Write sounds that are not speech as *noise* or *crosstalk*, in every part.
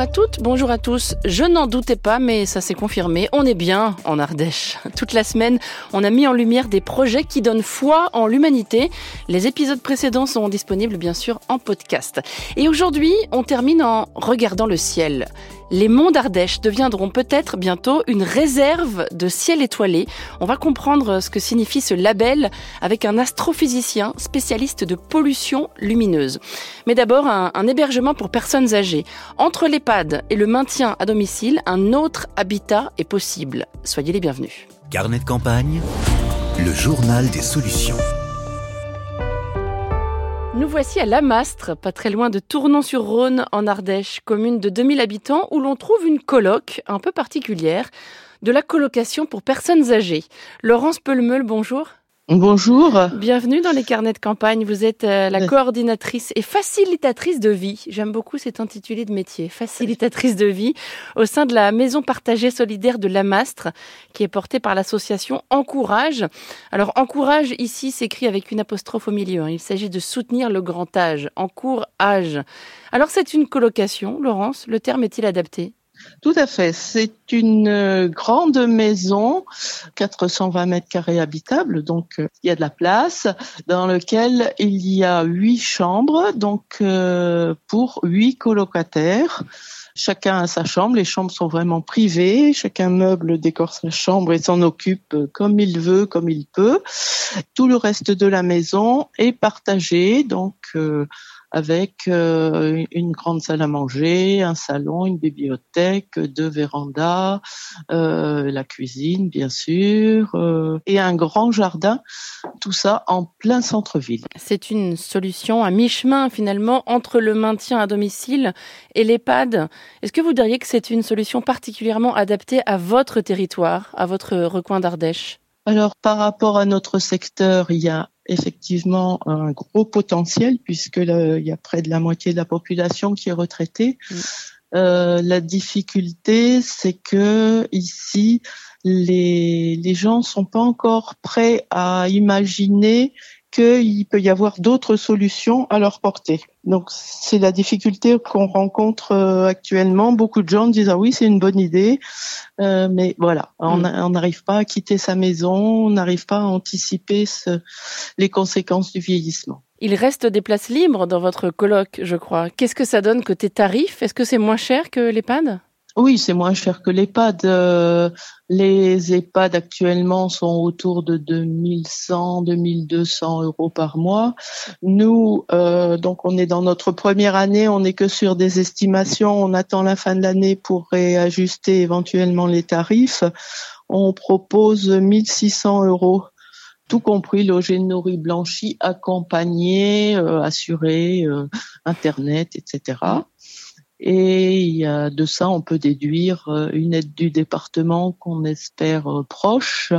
Bonjour à toutes, bonjour à tous. Je n'en doutais pas, mais ça s'est confirmé. On est bien en Ardèche. *laughs* Toute la semaine, on a mis en lumière des projets qui donnent foi en l'humanité. Les épisodes précédents sont disponibles bien sûr en podcast. Et aujourd'hui, on termine en regardant le ciel les monts d'Ardèche deviendront peut-être bientôt une réserve de ciel étoilé. On va comprendre ce que signifie ce label avec un astrophysicien spécialiste de pollution lumineuse. Mais d'abord, un, hébergement pour personnes âgées. Entre et le maintien à domicile, un autre habitat est possible. Soyez les bienvenus. Carnet de campagne, le journal des solutions. Nous voici à Lamastre, pas très loin de Tournon-sur-Rhône, en Ardèche, commune de 2000 habitants, où l'on trouve une coloc un peu particulière, de la colocation pour personnes âgées. Laurence Pelmeul, bonjour. Bonjour. Bienvenue dans les carnets de campagne. Vous êtes euh, la coordinatrice et facilitatrice de vie. J'aime beaucoup cet intitulé de métier, facilitatrice de vie, au sein de la maison partagée solidaire de Lamastre, qui est portée par l'association Encourage. Alors Encourage ici s'écrit avec une apostrophe au milieu. Hein. Il s'agit de soutenir le grand âge. Encourage. Alors c'est une colocation, Laurence. Le terme est-il adapté? Tout à fait. C'est une euh, grande maison, 420 mètres carrés habitables, donc euh, il y a de la place, dans lequel il y a huit chambres, donc euh, pour huit colocataires. Chacun a sa chambre, les chambres sont vraiment privées, chacun meuble, décore sa chambre et s'en occupe comme il veut, comme il peut. Tout le reste de la maison est partagé, donc avec euh, une grande salle à manger, un salon, une bibliothèque, deux vérandas, euh, la cuisine bien sûr, euh, et un grand jardin, tout ça en plein centre-ville. C'est une solution à mi-chemin finalement entre le maintien à domicile et l'EHPAD. Est-ce que vous diriez que c'est une solution particulièrement adaptée à votre territoire, à votre recoin d'Ardèche? Alors par rapport à notre secteur, il y a effectivement un gros potentiel puisque il y a près de la moitié de la population qui est retraitée. Mm. Euh, la difficulté, c'est que ici, les, les gens sont pas encore prêts à imaginer qu'il peut y avoir d'autres solutions à leur portée. Donc c'est la difficulté qu'on rencontre euh, actuellement. Beaucoup de gens disent ah oui c'est une bonne idée, euh, mais voilà on mm. n'arrive pas à quitter sa maison, on n'arrive pas à anticiper ce, les conséquences du vieillissement. Il reste des places libres dans votre colloque, je crois. Qu'est-ce que ça donne côté tarif Est-ce que c'est moins cher que l'EHPAD? Oui, c'est moins cher que l'EHPAD. Euh, les EHPAD actuellement sont autour de 2100, 2200 euros par mois. Nous, euh, donc on est dans notre première année, on n'est que sur des estimations. On attend la fin de l'année pour réajuster éventuellement les tarifs. On propose 1600 euros tout compris logé, nourri, blanchi, accompagné, euh, assuré, internet, etc. Et de ça, on peut déduire euh, une aide du département qu'on espère euh, proche.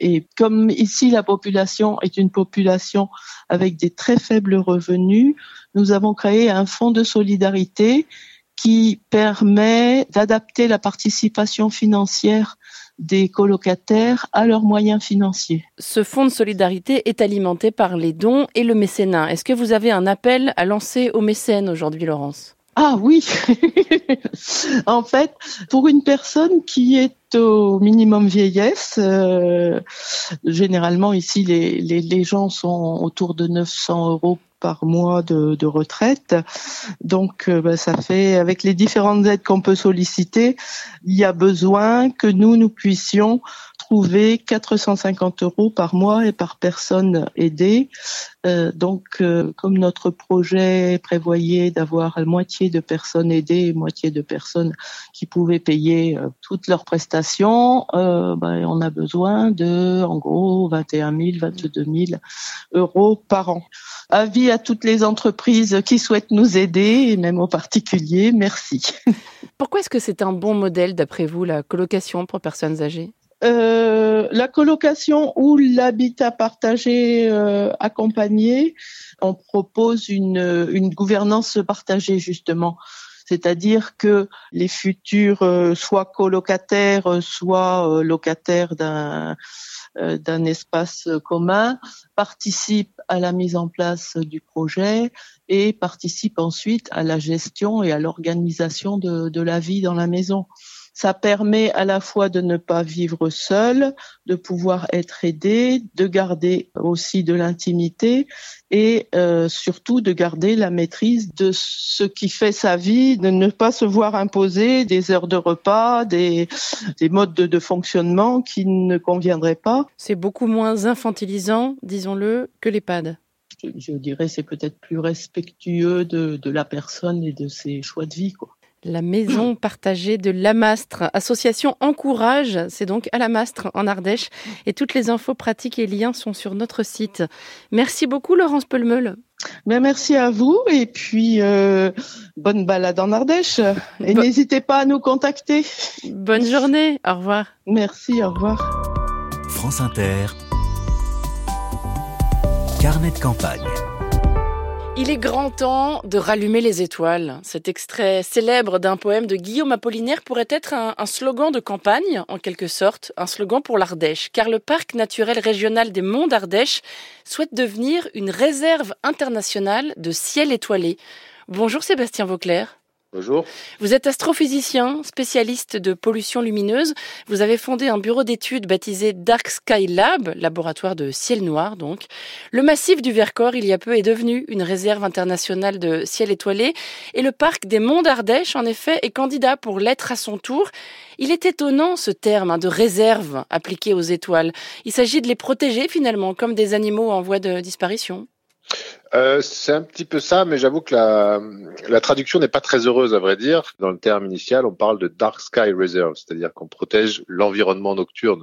Et comme ici, la population est une population avec des très faibles revenus, nous avons créé un fonds de solidarité qui permet d'adapter la participation financière des colocataires à leurs moyens financiers. Ce fonds de solidarité est alimenté par les dons et le mécénat. Est-ce que vous avez un appel à lancer aux mécènes aujourd'hui, Laurence? Ah oui, *laughs* en fait, pour une personne qui est au minimum vieillesse, euh, généralement ici les, les, gens sont autour de 900 euros par mois de, retraite. Donc, euh, bah, ça fait, avec les différentes aides qu'on peut solliciter, il y a besoin que nous, nous puissions trouver 450 euros par mois et par personne aidée. Euh, donc, euh, comme notre projet prévoyait d'avoir la moitié de personnes aidées et moitié de personnes qui pouvaient payer euh, toutes leurs prestations, ben, on a besoin de, en gros, 21 000, 22 000 euros par an. Avis à toutes les entreprises qui souhaitent nous aider, et même aux particuliers, merci. *laughs* Pourquoi est-ce que c'est un bon modèle, d'après vous, la colocation pour personnes âgées? Euh, la colocation ou l'habitat partagé euh, accompagné, on propose une, gouvernance partagée justement. C'est-à-dire que les futurs euh, soit colocataires, soit locataires d'un d'un espace commun, participe à la mise en place du projet et participe ensuite à la gestion et à l'organisation de la vie dans la maison. Ça permet à la fois de ne pas vivre seul, de pouvoir être aidé, de garder aussi de l'intimité et euh, surtout de garder la maîtrise de ce qui fait sa vie, de ne pas se voir imposer des heures de repas, des, des modes de, de fonctionnement qui ne conviendraient pas. C'est beaucoup moins infantilisant, disons-le, que l'EHPAD je dirais c'est peut-être plus respectueux de, de, la personne et de ses choix de vie. Quoi. La maison *clears throat* partagée de Lamastre, association Encourage, c'est donc à Lamastre en Ardèche. Et toutes les infos pratiques et liens sont sur notre site. Merci beaucoup Laurence Pelmeul. Bien, merci à vous et puis euh, bonne balade en Ardèche. Et n'hésitez pas à nous contacter. Bonne journée, au revoir. Merci, au revoir. France Inter, carnet de campagne. Il est grand temps de rallumer les étoiles. Cet extrait célèbre d'un poème de Guillaume Apollinaire pourrait être un, slogan de campagne, en quelque sorte, un slogan pour l'Ardèche, car le parc naturel régional des Monts d'Ardèche souhaite devenir une réserve internationale de ciel étoilé. Bonjour Sébastien Vauclair. Bonjour. Vous êtes astrophysicien, spécialiste de pollution lumineuse. Vous avez fondé un bureau d'études baptisé Dark Sky Lab, laboratoire de ciel noir donc. Le massif du Vercors, il y a peu, est devenu une réserve internationale de ciel étoilé et le parc des Monts d'Ardèche, en effet, est candidat pour l'être à son tour. Il est étonnant ce terme hein, de réserve appliqué aux étoiles. Il s'agit de les protéger finalement comme des animaux en voie de disparition. Euh, c'est un petit peu ça, mais j'avoue que la, traduction n'est pas très heureuse à vrai dire. Dans le terme initial, on parle de Dark Sky Reserve, c'est-à-dire qu'on protège l'environnement nocturne.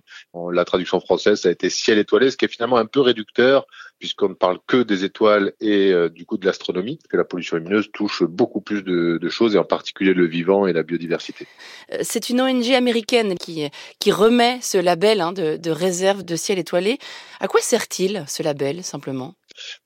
La traduction française, ça a été ciel étoilé, ce qui est finalement un peu réducteur, puisqu'on ne parle que des étoiles et euh, du coup de l'astronomie, que la pollution lumineuse touche beaucoup plus de, choses, et en particulier le vivant et la biodiversité. Euh, c'est une ONG américaine qui, remet ce label hein, de réserve de ciel étoilé. À quoi sert-il ce label, simplement?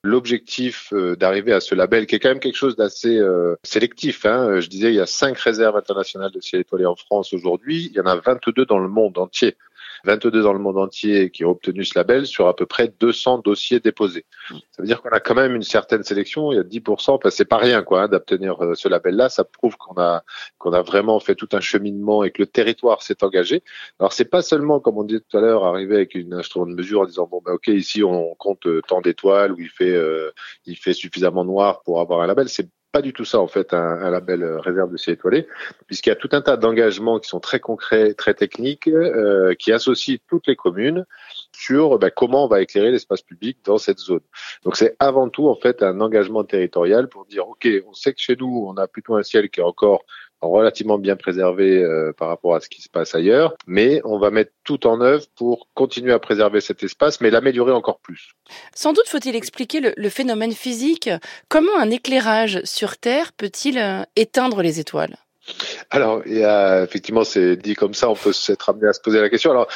L'objectif euh, d'arriver à ce label, qui est quand même quelque chose d'assez euh, sélectif. Hein. Je disais, il y a cinq réserves internationales de ciel étoilé en France aujourd'hui. Il y en a 22 dans le monde entier. 22 dans le monde entier qui ont obtenu ce label sur à peu près 200 dossiers déposés. Ça veut dire qu'on a quand même une certaine sélection. Il y a 10%, parce c'est pas rien quoi hein, d'obtenir euh, ce label-là. Ça prouve qu'on a qu'on a vraiment fait tout un cheminement et que le territoire s'est engagé. Alors c'est pas seulement comme on disait tout à l'heure arriver avec une instrument de mesure en disant bon ben ok ici on compte tant d'étoiles ou il fait euh, il fait suffisamment noir pour avoir un label. C'est pas du tout ça en fait un, un label euh, réserve de ciel étoilé, puisqu'il y a tout un tas d'engagements qui sont très concrets, très techniques, euh, qui associent toutes les communes sur ben, comment on va éclairer l'espace public dans cette zone. Donc c'est avant tout en fait un engagement territorial pour dire ok, on sait que chez nous on a plutôt un ciel qui est encore relativement bien préservé euh, par rapport à ce qui se passe ailleurs, mais on va mettre tout en œuvre pour continuer à préserver cet espace, mais l'améliorer encore plus. Sans doute faut-il expliquer le, le, phénomène physique. Comment un éclairage sur Terre peut-il euh, éteindre les étoiles? Alors, il y a, effectivement, c'est dit comme ça, on peut s'être amené à se poser la question. Alors,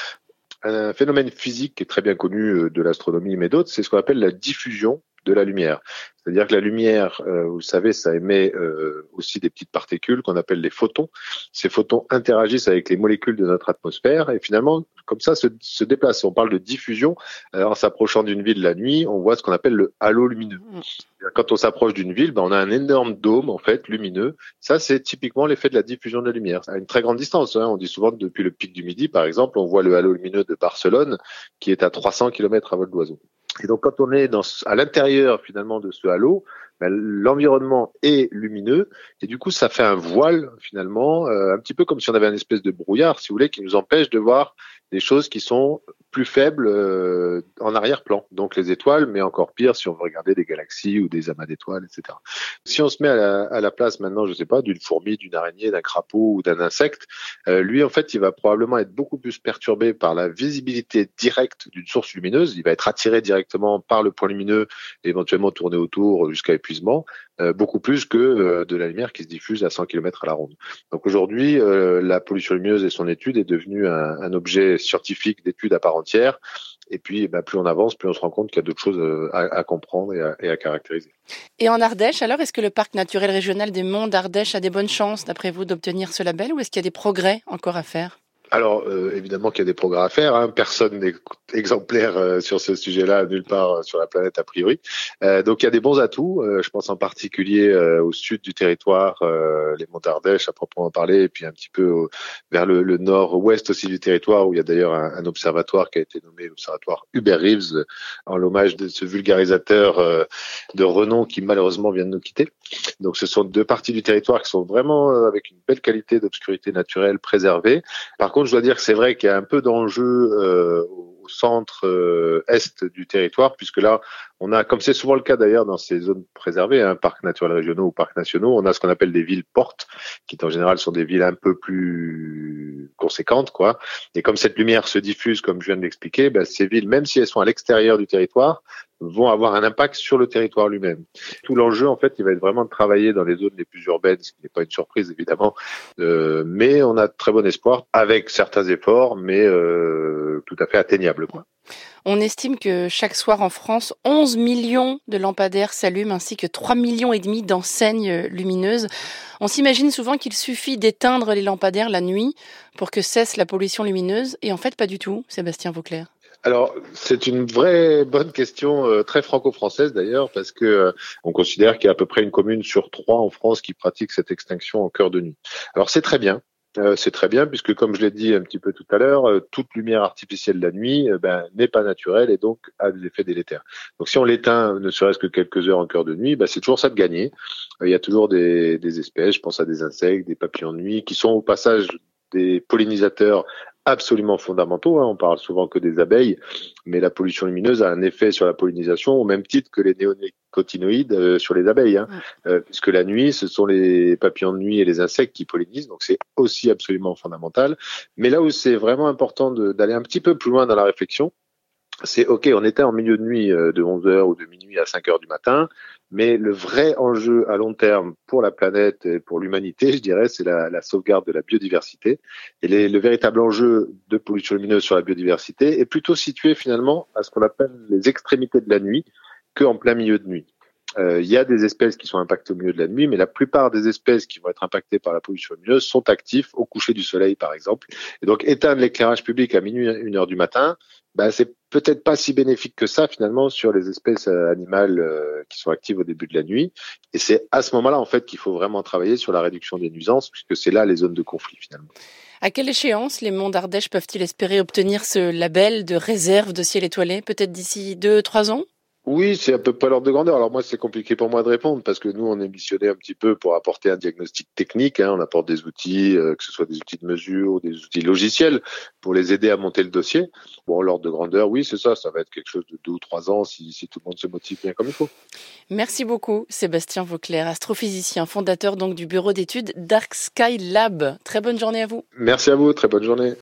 un phénomène physique qui est très bien connu euh, de l'astronomie mais d'autres, c'est ce qu'on appelle la diffusion de la lumière. C'est-à-dire que la lumière, euh, vous savez, ça émet euh, aussi des petites particules qu'on appelle les photons. Ces photons interagissent avec les molécules de notre atmosphère et finalement, comme ça, se, se déplacent. On parle de diffusion. Alors, en s'approchant d'une ville la nuit, on voit ce qu'on appelle le halo lumineux. Quand on s'approche d'une ville, ben, on a un énorme dôme en fait lumineux. Ça, c'est typiquement l'effet de la diffusion de la lumière à une très grande distance. Hein. On dit souvent que depuis le pic du midi, par exemple, on voit le halo lumineux de Barcelone qui est à 300 km à vol d'oiseau. Et donc, quand on est à l'intérieur finalement de ce halo, ben, l'environnement est lumineux et du coup, ça fait un voile finalement, euh, un petit peu comme si on avait une espèce de brouillard, si vous voulez, qui nous empêche de voir des choses qui sont plus faibles euh, en arrière-plan. Donc les étoiles, mais encore pire si on veut regarder des galaxies ou des amas d'étoiles, etc. Si on se met à la, place maintenant, je sais pas, d'une fourmi, d'une araignée, d'un crapaud ou d'un insecte, euh, lui en fait, il va probablement être beaucoup plus perturbé par la visibilité directe d'une source lumineuse. Il va être attiré directement par le point lumineux, éventuellement tourner autour jusqu'à euh, beaucoup plus que euh, de la lumière qui se diffuse à 100 km à la ronde. Donc aujourd'hui, euh, la pollution lumineuse et son étude est devenue un, objet scientifique d'étude à part entière. Et puis, bah, plus on avance, plus on se rend compte qu'il y a d'autres choses à, comprendre et à, caractériser. Et en Ardèche, alors, est-ce que le parc naturel régional des Monts d'Ardèche a des bonnes chances, d'après vous, d'obtenir ce label, ou est-ce qu'il y a des progrès encore à faire? Alors euh, évidemment qu'il y a des progrès à faire. Hein. Personne n'est exemplaire euh, sur ce sujet-là, nulle part euh, sur la planète a priori. donc il y a des bons atouts. je pense en particulier au sud du territoire, les monts d'Ardèche à proprement parler, et puis un petit peu vers le, le nord-ouest aussi du territoire, où il y a d'ailleurs un, un, observatoire qui a été nommé l'observatoire Hubert Reeves, en l'hommage de ce vulgarisateur de renom qui malheureusement vient de nous quitter. Donc ce sont deux parties du territoire qui sont vraiment avec une belle qualité d'obscurité naturelle préservée. Par contre, je dois dire que c'est vrai qu'il y a un peu d'enjeu euh, au centre euh, du territoire, puisque là, on a, comme c'est souvent le cas d'ailleurs dans ces zones préservées, un hein, parcs naturels régionaux ou parcs nationaux, on a ce qu'on appelle des villes portes, qui en général sont des villes un peu plus conséquentes, quoi. Et comme cette lumière se diffuse, comme je viens de l'expliquer, ben, ces villes, même si elles sont à l'extérieur du territoire, vont avoir un impact sur le territoire lui-même. Tout l'enjeu, en fait, il va être vraiment de travailler dans les zones les plus urbaines, ce qui n'est pas une surprise évidemment, euh, mais on a très bon espoir avec certains efforts, mais euh, tout à fait atteignables. On estime que chaque soir en France, 11 millions de lampadaires s'allument ainsi que 3 millions et demi d'enseignes lumineuses. On s'imagine souvent qu'il suffit d'éteindre les lampadaires la nuit pour que cesse la pollution lumineuse et en fait pas du tout, Sébastien Vauclair. Alors, c'est une vraie bonne question, euh, très franco-française d'ailleurs, parce que euh, on considère qu'il y a à peu près une commune sur trois en France qui pratique cette extinction en cœur de nuit. Alors, c'est très bien. Euh, c'est très bien puisque, comme je l'ai dit un petit peu tout à l'heure, toute lumière artificielle la nuit ben, n'est pas naturelle et donc a des effets délétères. Donc, si on l'éteint, ne serait-ce que quelques heures en cœur de nuit, ben, c'est toujours ça de gagner. il y a toujours des, des espèces, je pense à des insectes, des papillons de nuit, qui sont au passage des pollinisateurs absolument fondamentaux. Hein. On parle souvent que des abeilles, mais la pollution lumineuse a un effet sur la pollinisation au même titre que les néonicotinoïdes euh, sur les abeilles, hein. euh, puisque la nuit, ce sont les papillons de nuit et les insectes qui pollinisent, donc c'est aussi absolument fondamental. Mais là où c'est vraiment important d'aller un petit peu plus loin dans la réflexion, c'est OK, on était en milieu de nuit euh, de 11h ou de minuit à 5h du matin, mais le vrai enjeu à long terme pour la planète et pour l'humanité, je dirais, c'est la, la, sauvegarde de la biodiversité. Et les, le véritable enjeu de pollution lumineuse sur la biodiversité est plutôt situé finalement à ce qu'on appelle les extrémités de la nuit qu'en plein milieu de nuit. Euh, il y a des espèces qui sont impactées au milieu de la nuit, mais la plupart des espèces qui vont être impactées par la pollution lumineuse sont actifs au coucher du soleil, par exemple. Et donc, éteindre l'éclairage public à minuit, une heure du matin, ben, c'est peut-être pas si bénéfique que ça finalement sur les espèces euh, animales euh, qui sont actives au début de la nuit. Et c'est à ce moment-là en fait qu'il faut vraiment travailler sur la réduction des nuisances, puisque c'est là les zones de conflit finalement. À quelle échéance les monts d'Ardèche peuvent-ils espérer obtenir ce label de réserve de ciel étoilé Peut-être d'ici deux, trois ans? Oui, c'est à peu près l'ordre de grandeur. Alors moi, c'est compliqué pour moi de répondre parce que nous, on est missionné un petit peu pour apporter un diagnostic technique. Hein. On apporte des outils, euh, que ce soit des outils de mesure ou des outils logiciels, pour les aider à monter le dossier. Bon, l'ordre de grandeur, oui, c'est ça. Ça va être quelque chose de deux ou trois ans si, si tout le monde se motive bien comme il faut. Merci beaucoup, Sébastien Vauclair, astrophysicien, fondateur donc du bureau d'études Dark Sky Lab. Très bonne journée à vous. Merci à vous. Très bonne journée.